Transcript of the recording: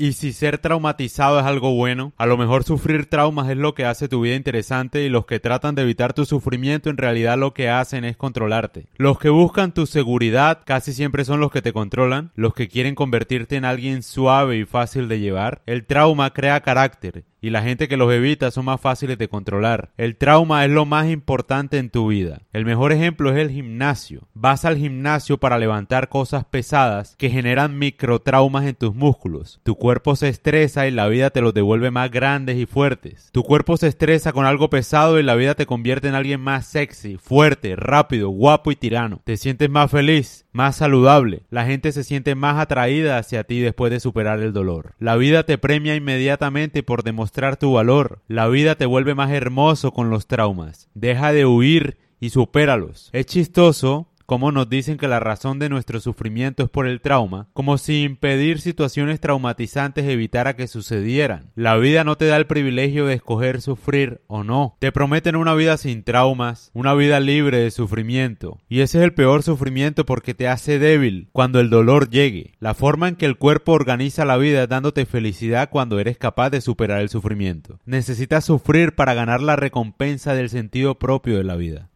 Y si ser traumatizado es algo bueno, a lo mejor sufrir traumas es lo que hace tu vida interesante y los que tratan de evitar tu sufrimiento en realidad lo que hacen es controlarte. Los que buscan tu seguridad casi siempre son los que te controlan, los que quieren convertirte en alguien suave y fácil de llevar. El trauma crea carácter y la gente que los evita son más fáciles de controlar. El trauma es lo más importante en tu vida. El mejor ejemplo es el gimnasio. Vas al gimnasio para levantar cosas pesadas que generan microtraumas en tus músculos. Tu cuerpo se estresa y la vida te los devuelve más grandes y fuertes. Tu cuerpo se estresa con algo pesado y la vida te convierte en alguien más sexy, fuerte, rápido, guapo y tirano. Te sientes más feliz, más saludable. La gente se siente más atraída hacia ti después de superar el dolor. La vida te premia inmediatamente por demostrar tu valor. La vida te vuelve más hermoso con los traumas. Deja de huir y supéralos. Es chistoso como nos dicen que la razón de nuestro sufrimiento es por el trauma, como si impedir situaciones traumatizantes evitara que sucedieran. La vida no te da el privilegio de escoger sufrir o no. Te prometen una vida sin traumas, una vida libre de sufrimiento. Y ese es el peor sufrimiento porque te hace débil cuando el dolor llegue. La forma en que el cuerpo organiza la vida es dándote felicidad cuando eres capaz de superar el sufrimiento. Necesitas sufrir para ganar la recompensa del sentido propio de la vida.